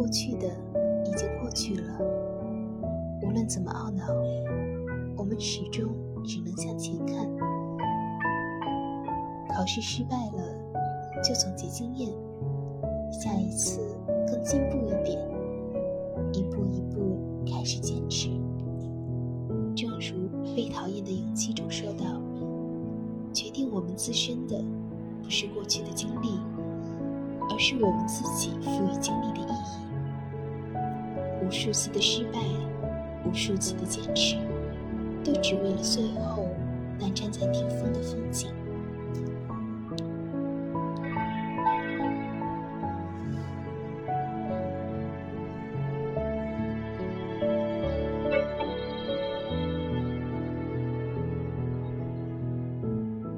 过去的已经过去了，无论怎么懊恼，我们始终只能向前看。考试失败了，就总结经验，下一次更进步一点，一步一步开始坚持。正如《被讨厌的勇气》中说道：“决定我们自身的，不是过去的经历，而是我们自己赋予。无数次的失败，无数次的坚持，都只为了最后那站在顶峰的风景。”